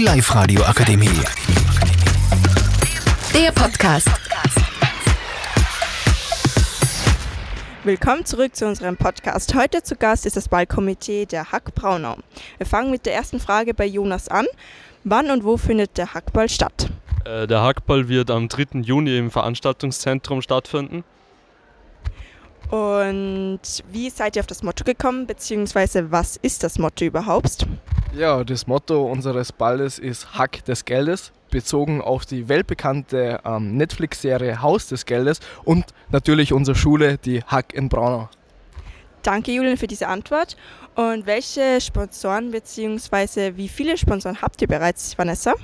Die Live-Radio Akademie. Der Podcast. Willkommen zurück zu unserem Podcast. Heute zu Gast ist das Ballkomitee der Hack Braunau. Wir fangen mit der ersten Frage bei Jonas an. Wann und wo findet der Hackball statt? Äh, Der Hackball wird am 3. Juni im Veranstaltungszentrum stattfinden. Und wie seid ihr auf das Motto gekommen, beziehungsweise was ist das Motto überhaupt? Ja, das Motto unseres Balles ist Hack des Geldes, bezogen auf die weltbekannte ähm, Netflix-Serie Haus des Geldes und natürlich unsere Schule, die Hack in Braunau. Danke, Julian, für diese Antwort. Und welche Sponsoren beziehungsweise wie viele Sponsoren habt ihr bereits, Vanessa?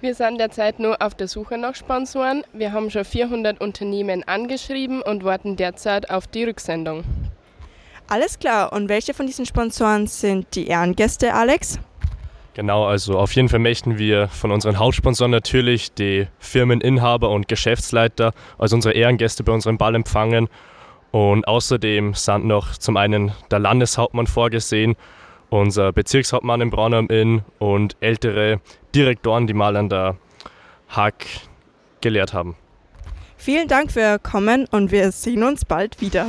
Wir sind derzeit nur auf der Suche nach Sponsoren. Wir haben schon 400 Unternehmen angeschrieben und warten derzeit auf die Rücksendung. Alles klar. Und welche von diesen Sponsoren sind die Ehrengäste, Alex? Genau, also auf jeden Fall möchten wir von unseren Hauptsponsoren natürlich die Firmeninhaber und Geschäftsleiter als unsere Ehrengäste bei unserem Ball empfangen. Und außerdem sind noch zum einen der Landeshauptmann vorgesehen, unser Bezirkshauptmann in Braunau am Inn und ältere Direktoren, die mal an der Hack gelehrt haben. Vielen Dank für Ihr Kommen und wir sehen uns bald wieder.